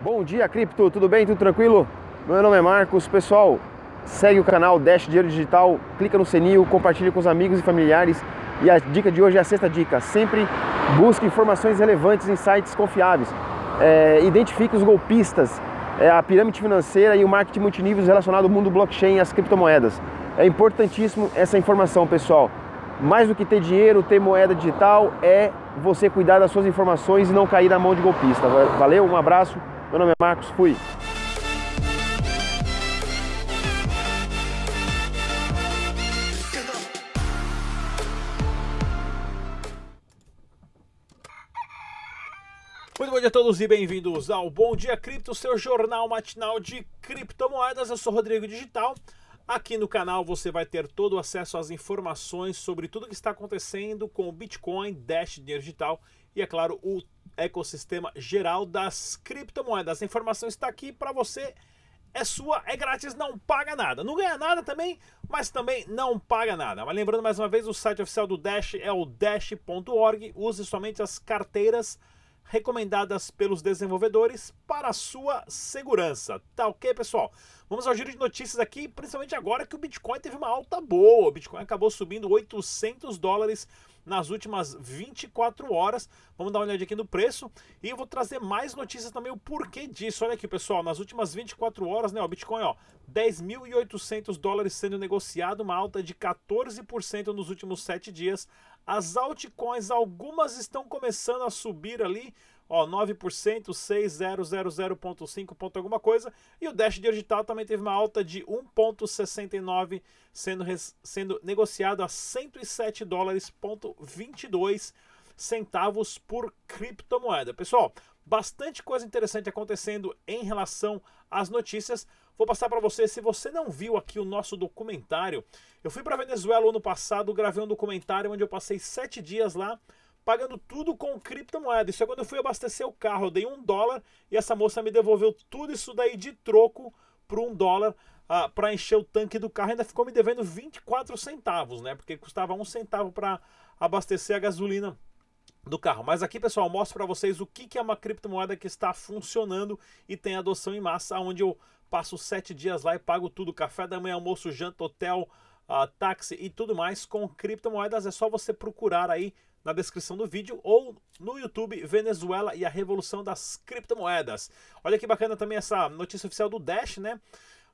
Bom dia, Cripto, tudo bem? Tudo tranquilo? Meu nome é Marcos. Pessoal, segue o canal Dash Dinheiro Digital, clica no sininho, compartilha com os amigos e familiares. E a dica de hoje é a sexta dica. Sempre busque informações relevantes em sites confiáveis. É, identifique os golpistas, é, a pirâmide financeira e o marketing multiníveis relacionado ao mundo blockchain e às criptomoedas. É importantíssimo essa informação, pessoal. Mais do que ter dinheiro, ter moeda digital, é você cuidar das suas informações e não cair na mão de golpista. Valeu, um abraço. Meu nome é Marcos, fui. Muito bom dia a todos e bem-vindos ao Bom Dia Cripto, seu jornal matinal de criptomoedas. Eu sou Rodrigo Digital. Aqui no canal você vai ter todo o acesso às informações sobre tudo que está acontecendo com o Bitcoin, Dash, dinheiro digital e, é claro, o ecossistema geral das criptomoedas. A informação está aqui para você. É sua, é grátis, não paga nada. Não ganha nada também, mas também não paga nada. Mas lembrando mais uma vez, o site oficial do Dash é o dash.org. Use somente as carteiras recomendadas pelos desenvolvedores para sua segurança. Tá ok, pessoal? Vamos ao giro de notícias aqui, principalmente agora que o Bitcoin teve uma alta boa. O Bitcoin acabou subindo 800 dólares nas últimas 24 horas. Vamos dar uma olhada aqui no preço e eu vou trazer mais notícias também o porquê disso. Olha aqui, pessoal, nas últimas 24 horas, né, o Bitcoin, ó, 10.800 dólares sendo negociado, uma alta de 14% nos últimos 7 dias. As altcoins, algumas estão começando a subir ali, ó, 9%, 6000.5 ponto alguma coisa, e o Dash Digital também teve uma alta de 1.69 sendo sendo negociado a 107 dólares ponto 22 centavos por criptomoeda. Pessoal, bastante coisa interessante acontecendo em relação às notícias. Vou passar para você, se você não viu aqui o nosso documentário, eu fui para Venezuela ano passado, gravei um documentário onde eu passei sete dias lá pagando tudo com criptomoeda. Isso é quando eu fui abastecer o carro, eu dei um dólar e essa moça me devolveu tudo isso daí de troco por um dólar ah, para encher o tanque do carro. Ainda ficou me devendo 24 centavos, né? Porque custava um centavo para abastecer a gasolina do carro. Mas aqui, pessoal, mostro para vocês o que, que é uma criptomoeda que está funcionando e tem adoção em massa, onde eu passo sete dias lá e pago tudo, café da manhã, almoço, janta, hotel, uh, táxi e tudo mais com criptomoedas. É só você procurar aí na descrição do vídeo ou no YouTube Venezuela e a revolução das criptomoedas. Olha que bacana também essa notícia oficial do Dash, né?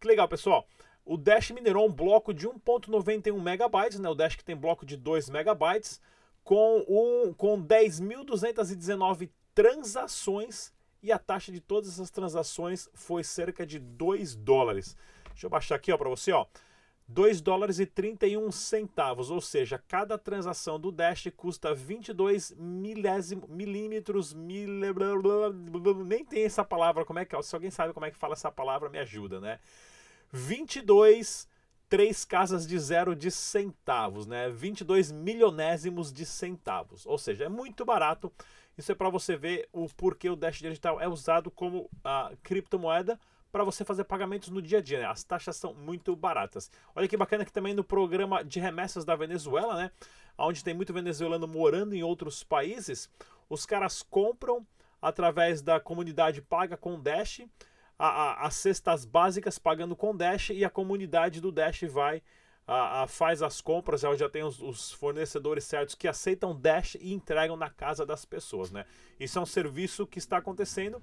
Que legal, pessoal. O Dash minerou um bloco de 1.91 megabytes, né? O Dash que tem bloco de 2 megabytes com, um, com 10.219 transações e a taxa de todas essas transações foi cerca de 2 dólares. Deixa eu baixar aqui para você, ó. 2 dólares e 31 centavos, ou seja, cada transação do Dash custa 22 milésimo, milímetros, mil, nem tem essa palavra, como é que é? Se alguém sabe como é que fala essa palavra, me ajuda, né? 22 três casas de zero de centavos, né? 22 milionésimos de centavos. Ou seja, é muito barato. Isso é para você ver o porquê o Dash Digital é usado como a criptomoeda para você fazer pagamentos no dia a dia. Né? As taxas são muito baratas. Olha que bacana que também no programa de remessas da Venezuela, né? Onde tem muito venezuelano morando em outros países, os caras compram através da comunidade paga com Dash a, a, as cestas básicas pagando com Dash e a comunidade do Dash vai a, faz as compras, já, já tem os, os, fornecedores certos que aceitam Dash e entregam na casa das pessoas, né? Isso é um serviço que está acontecendo,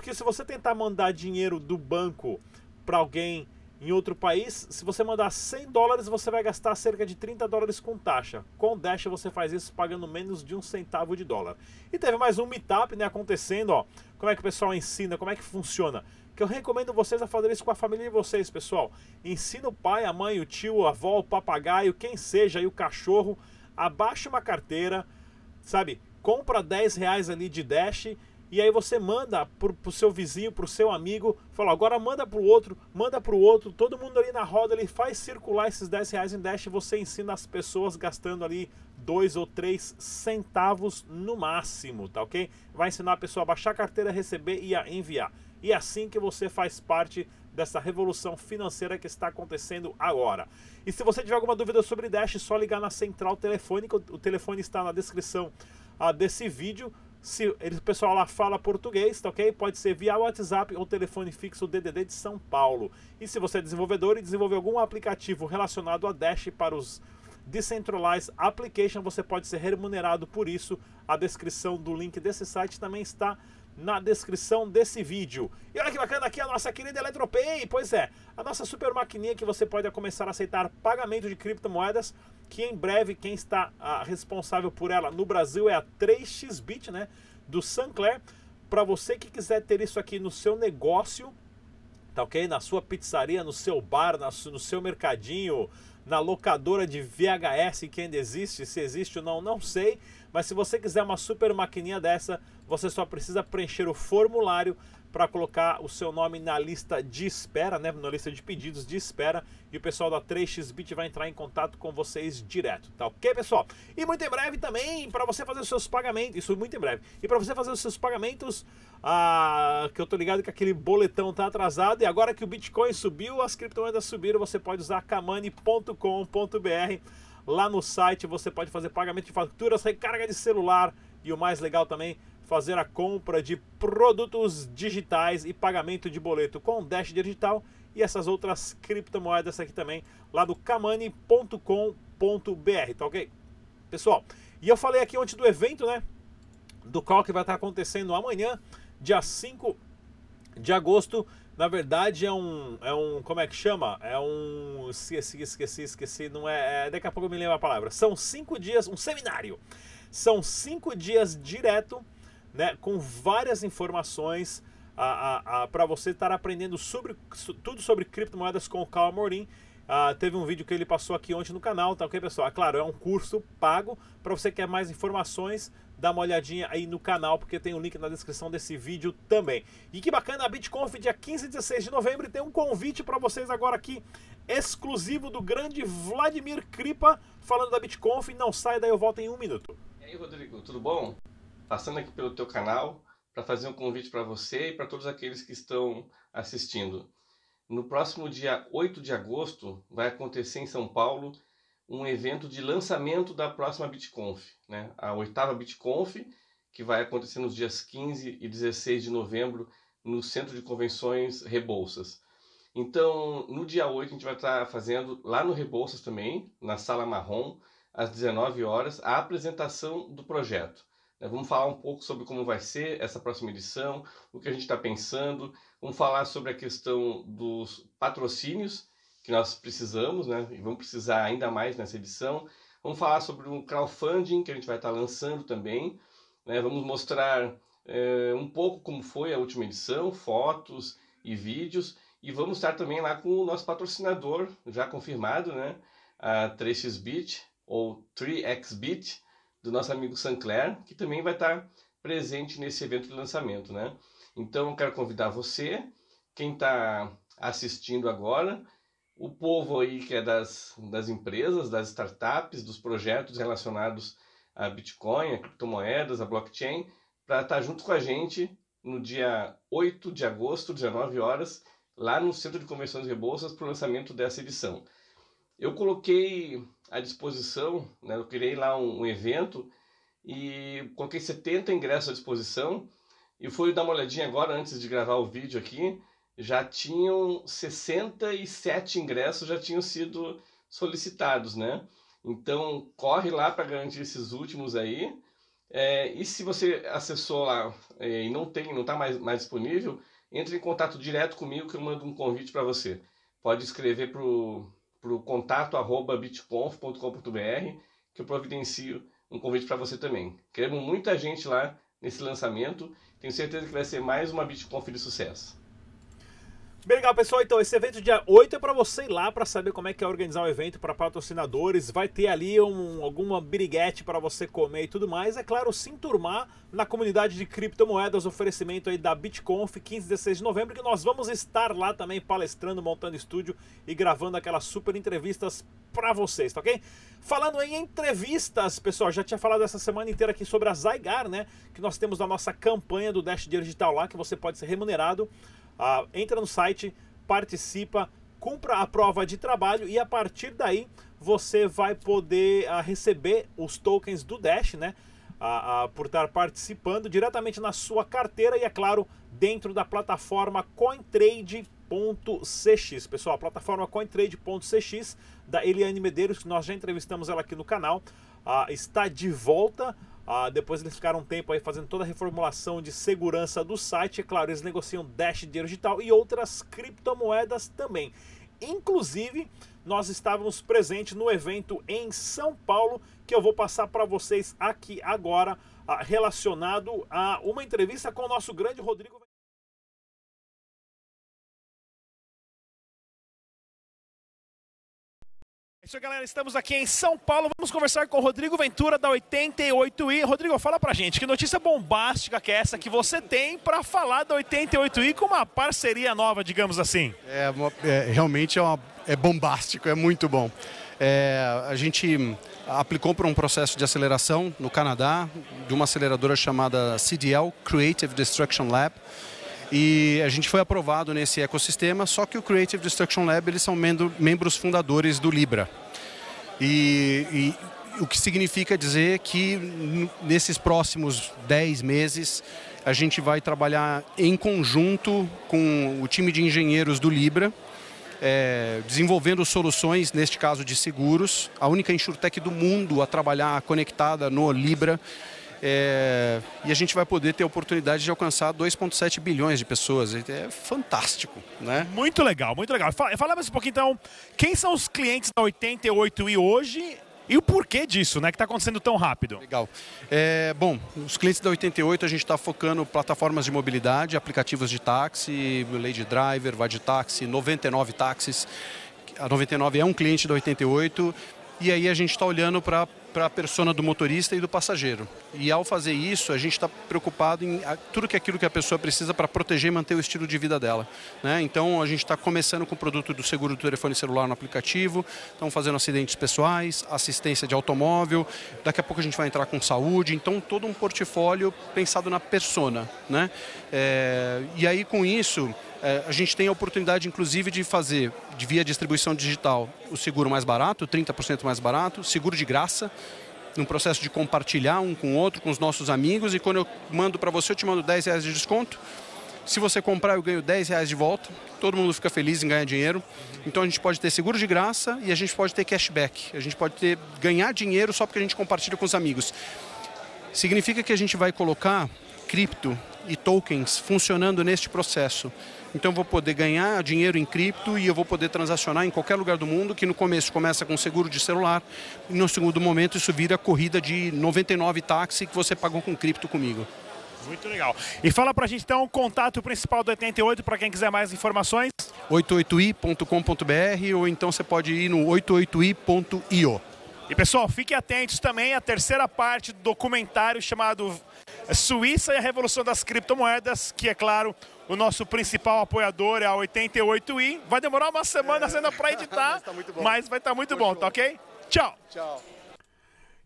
porque se você tentar mandar dinheiro do banco para alguém em outro país, se você mandar 100 dólares, você vai gastar cerca de 30 dólares com taxa. Com Dash você faz isso pagando menos de um centavo de dólar. E teve mais um meetup né, acontecendo, ó. Como é que o pessoal ensina, como é que funciona que eu recomendo vocês a fazer isso com a família de vocês, pessoal. Ensina o pai, a mãe, o tio, a avó, o papagaio, quem seja, e o cachorro, abaixa uma carteira, sabe? Compra 10 reais ali de Dash e aí você manda pro, pro seu vizinho, pro seu amigo, fala, agora manda pro outro, manda pro outro, todo mundo ali na roda, ele faz circular esses 10 reais em Dash e você ensina as pessoas gastando ali 2 ou 3 centavos no máximo, tá ok? Vai ensinar a pessoa a baixar a carteira, receber e a enviar. E é assim que você faz parte dessa revolução financeira que está acontecendo agora. E se você tiver alguma dúvida sobre Dash, é só ligar na central telefônica. O telefone está na descrição ah, desse vídeo. Se o pessoal lá fala português, tá ok? Pode ser via WhatsApp ou telefone fixo DDD de São Paulo. E se você é desenvolvedor e desenvolver algum aplicativo relacionado a Dash para os Decentralized Application, você pode ser remunerado por isso. A descrição do link desse site também está na descrição desse vídeo. E olha que bacana aqui a nossa querida Eletropay. Pois é, a nossa super maquininha que você pode começar a aceitar pagamento de criptomoedas que em breve quem está ah, responsável por ela no Brasil é a 3xBit, né, do Sancler. Para você que quiser ter isso aqui no seu negócio, tá ok? Na sua pizzaria, no seu bar, no seu mercadinho, na locadora de VHS que ainda existe, se existe ou não, não sei. Mas se você quiser uma super maquininha dessa, você só precisa preencher o formulário para colocar o seu nome na lista de espera, né, na lista de pedidos de espera, e o pessoal da 3xBit vai entrar em contato com vocês direto, tá ok, pessoal? E muito em breve também, para você fazer os seus pagamentos, isso muito em breve, e para você fazer os seus pagamentos, ah, que eu tô ligado que aquele boletão tá atrasado, e agora que o Bitcoin subiu, as criptomoedas subiram, você pode usar kamani.com.br, lá no site você pode fazer pagamento de faturas, recarga de celular, e o mais legal também, fazer a compra de produtos digitais e pagamento de boleto com Dash Digital e essas outras criptomoedas aqui também lá do kamani.com.br, tá ok? Pessoal, e eu falei aqui ontem do evento, né? Do qual que vai estar acontecendo amanhã, dia 5 de agosto. Na verdade é um, é um, como é que chama? É um, esqueci, esqueci, esqueci, não é, é daqui a pouco eu me lembro a palavra. São cinco dias, um seminário. São cinco dias direto né, com várias informações para você estar aprendendo sobre, tudo sobre criptomoedas com o Carl Morin. Uh, teve um vídeo que ele passou aqui ontem no canal, tá ok, pessoal? É claro, é um curso pago. Para você que quer mais informações, dá uma olhadinha aí no canal, porque tem o um link na descrição desse vídeo também. E que bacana, a BitConf, dia 15 e 16 de novembro, tem um convite para vocês agora aqui, exclusivo do grande Vladimir Kripa, falando da BitConf. Não sai daí, eu volto em um minuto. E aí, Rodrigo, tudo bom? Passando aqui pelo teu canal para fazer um convite para você e para todos aqueles que estão assistindo. No próximo dia 8 de agosto vai acontecer em São Paulo um evento de lançamento da próxima BitConf, né? a oitava BitConf, que vai acontecer nos dias 15 e 16 de novembro no Centro de Convenções Rebouças. Então, no dia 8 a gente vai estar fazendo lá no Rebouças também, na Sala Marrom, às 19 horas, a apresentação do projeto. Né, vamos falar um pouco sobre como vai ser essa próxima edição, o que a gente está pensando. Vamos falar sobre a questão dos patrocínios que nós precisamos, né? E vamos precisar ainda mais nessa edição. Vamos falar sobre um crowdfunding que a gente vai estar tá lançando também. Né? Vamos mostrar é, um pouco como foi a última edição, fotos e vídeos. E vamos estar também lá com o nosso patrocinador, já confirmado, né? A 3xBit ou 3xBit do nosso amigo Sancler, que também vai estar presente nesse evento de lançamento, né? Então eu quero convidar você, quem está assistindo agora, o povo aí que é das, das empresas, das startups, dos projetos relacionados a Bitcoin, a criptomoedas, a blockchain, para estar tá junto com a gente no dia 8 de agosto, 19 horas, lá no Centro de Convenções Rebouças, para o lançamento dessa edição. Eu coloquei à disposição, né, eu criei lá um, um evento e coloquei 70 ingressos à disposição e fui dar uma olhadinha agora antes de gravar o vídeo aqui, já tinham 67 ingressos já tinham sido solicitados, né? Então corre lá para garantir esses últimos aí. É, e se você acessou lá é, e não tem, não está mais, mais disponível, entre em contato direto comigo que eu mando um convite para você. Pode escrever para o para o contato arroba bitconf.com.br que eu providencio um convite para você também. Queremos muita gente lá nesse lançamento. Tenho certeza que vai ser mais uma BitConf de sucesso. Bem legal, pessoal. Então, esse evento dia 8 é para você ir lá para saber como é que é organizar o um evento para patrocinadores. Vai ter ali um, alguma biriguete para você comer e tudo mais. É claro, se enturmar na comunidade de criptomoedas, oferecimento aí da BitConf 15 e 16 de novembro, que nós vamos estar lá também palestrando, montando estúdio e gravando aquelas super entrevistas para vocês, tá ok? Falando em entrevistas, pessoal, já tinha falado essa semana inteira aqui sobre a Zygar, né? Que nós temos na nossa campanha do Dash Digital lá, que você pode ser remunerado ah, entra no site, participa, cumpra a prova de trabalho e a partir daí você vai poder ah, receber os tokens do Dash, né? a, a, por estar participando diretamente na sua carteira e, é claro, dentro da plataforma CoinTrade.cx. Pessoal, a plataforma CoinTrade.cx da Eliane Medeiros, que nós já entrevistamos ela aqui no canal, uh, está de volta. Uh, depois eles ficaram um tempo aí fazendo toda a reformulação de segurança do site. É claro, eles negociam Dash dinheiro digital e outras criptomoedas também. Inclusive, nós estávamos presentes no evento em São Paulo, que eu vou passar para vocês aqui agora, ah, relacionado a uma entrevista com o nosso grande Rodrigo. Isso galera. Estamos aqui em São Paulo. Vamos conversar com o Rodrigo Ventura da 88i. Rodrigo, fala pra gente que notícia bombástica que é essa que você tem para falar da 88i com uma parceria nova, digamos assim. É, é realmente é, uma, é bombástico, é muito bom. É, a gente aplicou para um processo de aceleração no Canadá, de uma aceleradora chamada CDL, Creative Destruction Lab. E a gente foi aprovado nesse ecossistema, só que o Creative Destruction Lab eles são membros fundadores do Libra. E, e o que significa dizer que nesses próximos 10 meses a gente vai trabalhar em conjunto com o time de engenheiros do Libra, é, desenvolvendo soluções, neste caso de seguros, a única insurtech do mundo a trabalhar conectada no Libra é, e a gente vai poder ter a oportunidade de alcançar 2,7 bilhões de pessoas. É fantástico, né? Muito legal, muito legal. Fala, fala mais um pouquinho então, quem são os clientes da 88i hoje e o porquê disso, né? Que está acontecendo tão rápido. Legal. É, bom, os clientes da 88 a gente está focando plataformas de mobilidade, aplicativos de táxi, Lady Driver, Vai de Táxi, 99 táxis. A 99 é um cliente da 88 e aí a gente está olhando para para a persona do motorista e do passageiro. E ao fazer isso, a gente está preocupado em tudo que é aquilo que a pessoa precisa para proteger e manter o estilo de vida dela. Né? Então a gente está começando com o produto do seguro do telefone celular no aplicativo, estamos fazendo acidentes pessoais, assistência de automóvel, daqui a pouco a gente vai entrar com saúde, então todo um portfólio pensado na persona. Né? É, e aí com isso é, a gente tem a oportunidade, inclusive, de fazer, de via distribuição digital, o seguro mais barato, 30% mais barato, seguro de graça, num processo de compartilhar um com o outro, com os nossos amigos, e quando eu mando para você, eu te mando 10 reais de desconto. Se você comprar, eu ganho 10 reais de volta. Todo mundo fica feliz em ganhar dinheiro. Então a gente pode ter seguro de graça e a gente pode ter cashback. A gente pode ter ganhar dinheiro só porque a gente compartilha com os amigos. Significa que a gente vai colocar cripto e tokens funcionando neste processo. Então eu vou poder ganhar dinheiro em cripto e eu vou poder transacionar em qualquer lugar do mundo, que no começo começa com seguro de celular e no segundo momento isso vira corrida de 99 táxi que você pagou com cripto comigo. Muito legal. E fala pra gente então o contato principal do 88 para quem quiser mais informações. 88i.com.br ou então você pode ir no 88i.io. E pessoal, fiquem atentos também à terceira parte do documentário chamado Suíça e a Revolução das Criptomoedas, que é claro, o nosso principal apoiador é a 88i. Vai demorar uma semana é. ainda para editar, mas, tá mas, vai estar tá muito bom, tá ok? Tchau! Tchau!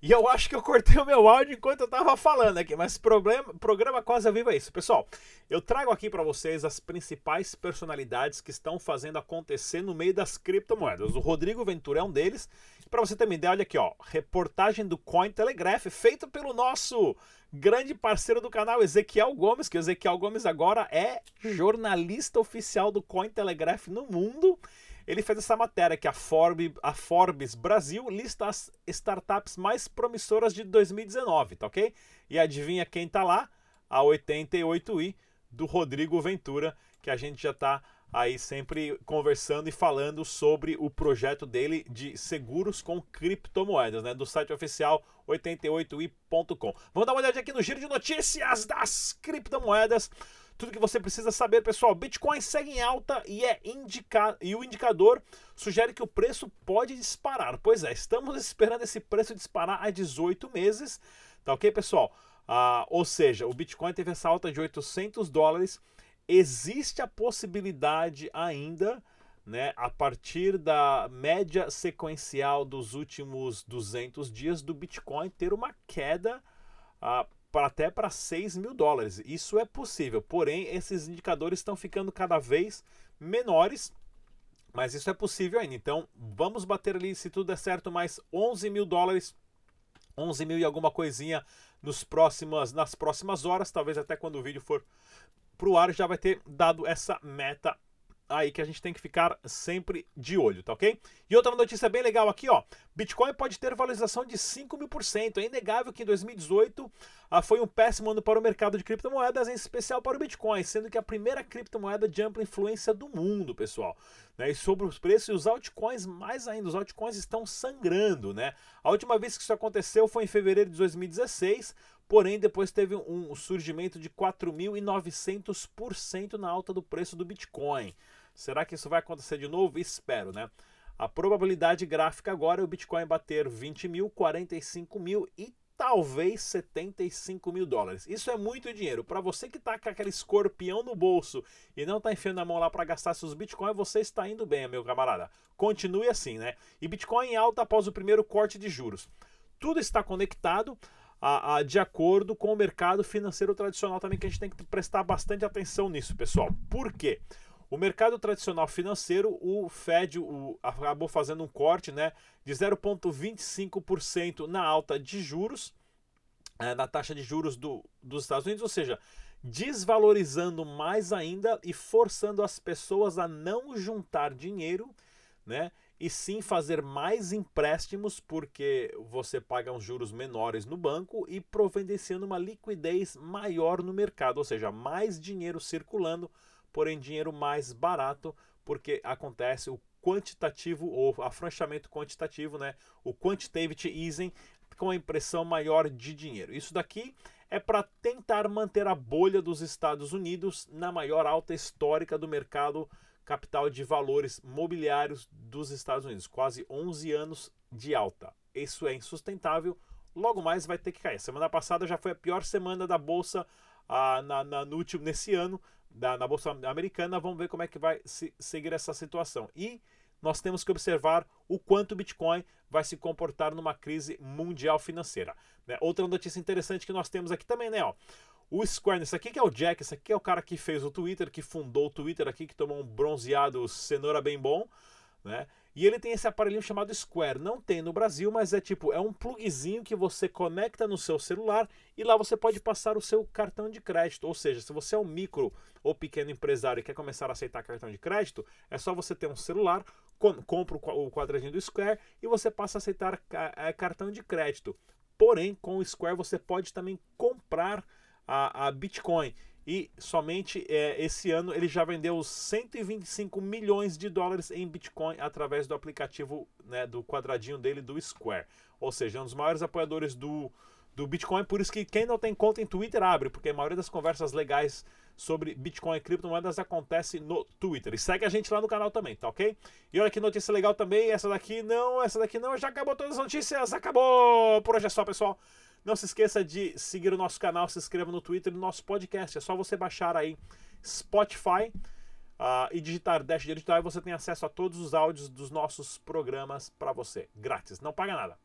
E eu acho que eu cortei o meu áudio enquanto eu tava falando aqui, mas problema, programa quase vivo é isso. Pessoal, eu trago aqui para vocês as principais personalidades que estão fazendo acontecer no meio das criptomoedas. O Rodrigo Ventura é um deles. Para você ter uma ideia, olha aqui, ó, reportagem do Cointelegraph, feita pelo nosso grande parceiro do canal, Ezequiel Gomes, que o Ezequiel Gomes agora é jornalista oficial do Cointelegraph no mundo. Ele fez essa matéria que a Forbes, a Forbes Brasil lista as startups mais promissoras de 2019, tá ok? E adivinha quem tá lá? A 88i do Rodrigo Ventura, que a gente já tá aí sempre conversando e falando sobre o projeto dele de seguros com criptomoedas, né? Do site oficial 88i.com. Vamos dar uma olhada aqui no giro de notícias das criptomoedas. Tudo que você precisa saber, pessoal. Bitcoin segue em alta e é indica... e o indicador sugere que o preço pode disparar. Pois é, estamos esperando esse preço disparar há 18 meses. Tá ok, pessoal? Ah, ou seja, o Bitcoin teve essa alta de 800 dólares. Existe a possibilidade ainda, né, a partir da média sequencial dos últimos 200 dias do Bitcoin ter uma queda ah, para até para 6 mil dólares. Isso é possível, porém esses indicadores estão ficando cada vez menores, mas isso é possível ainda. Então vamos bater ali, se tudo der certo, mais 11 mil dólares, 11 mil e alguma coisinha nos próximas, nas próximas horas, talvez até quando o vídeo for pro ar já vai ter dado essa meta aí que a gente tem que ficar sempre de olho, tá ok? E outra notícia bem legal aqui, ó. Bitcoin pode ter valorização de 5 mil por cento. É inegável que em 2018 ah, foi um péssimo ano para o mercado de criptomoedas, em especial para o Bitcoin, sendo que a primeira criptomoeda de ampla influência do mundo, pessoal. Né? E sobre os preços, e os altcoins mais ainda, os altcoins estão sangrando, né? A última vez que isso aconteceu foi em fevereiro de 2016, porém depois teve um surgimento de 4.900% na alta do preço do Bitcoin. Será que isso vai acontecer de novo? Espero, né? A probabilidade gráfica agora é o Bitcoin bater 20 mil, 45 mil e talvez 75 mil dólares. Isso é muito dinheiro. Para você que está com aquele escorpião no bolso e não está enfiando a mão lá para gastar seus Bitcoin, você está indo bem, meu camarada. Continue assim, né? E Bitcoin em alta após o primeiro corte de juros. Tudo está conectado. A, a, de acordo com o mercado financeiro tradicional também, que a gente tem que prestar bastante atenção nisso, pessoal. Por quê? O mercado tradicional financeiro, o Fed o, acabou fazendo um corte né, de 0,25% na alta de juros, é, na taxa de juros do, dos Estados Unidos, ou seja, desvalorizando mais ainda e forçando as pessoas a não juntar dinheiro, né? E sim fazer mais empréstimos, porque você paga uns juros menores no banco e providenciando uma liquidez maior no mercado, ou seja, mais dinheiro circulando porém dinheiro mais barato, porque acontece o quantitativo ou afrouxamento quantitativo, né? O quantitative easing com a impressão maior de dinheiro. Isso daqui é para tentar manter a bolha dos Estados Unidos na maior alta histórica do mercado capital de valores mobiliários dos Estados Unidos, quase 11 anos de alta. Isso é insustentável, logo mais vai ter que cair. Semana passada já foi a pior semana da bolsa ah, na, na, no último, nesse ano, da, na Bolsa Americana. Vamos ver como é que vai se, seguir essa situação. E nós temos que observar o quanto o Bitcoin vai se comportar numa crise mundial financeira. Né? Outra notícia interessante que nós temos aqui também, né? Ó, o Square, esse aqui que é o Jack, esse aqui é o cara que fez o Twitter, que fundou o Twitter aqui, que tomou um bronzeado cenoura bem bom, né? E ele tem esse aparelhinho chamado Square. Não tem no Brasil, mas é tipo, é um plugzinho que você conecta no seu celular e lá você pode passar o seu cartão de crédito. Ou seja, se você é um micro ou pequeno empresário e quer começar a aceitar cartão de crédito, é só você ter um celular, compra o quadradinho do Square e você passa a aceitar é, cartão de crédito. Porém, com o Square você pode também comprar a, a Bitcoin e somente é, esse ano ele já vendeu 125 milhões de dólares em Bitcoin através do aplicativo né, do quadradinho dele do Square. Ou seja, é um dos maiores apoiadores do, do Bitcoin. Por isso que quem não tem conta em Twitter abre, porque a maioria das conversas legais sobre Bitcoin e criptomoedas acontece no Twitter. E segue a gente lá no canal também, tá ok? E olha que notícia legal também. Essa daqui não, essa daqui não. Já acabou todas as notícias. Acabou! Por hoje é só, pessoal. Não se esqueça de seguir o nosso canal, se inscreva no Twitter e no nosso podcast. É só você baixar aí Spotify uh, e digitar Dash Digital e você tem acesso a todos os áudios dos nossos programas para você, grátis, não paga nada.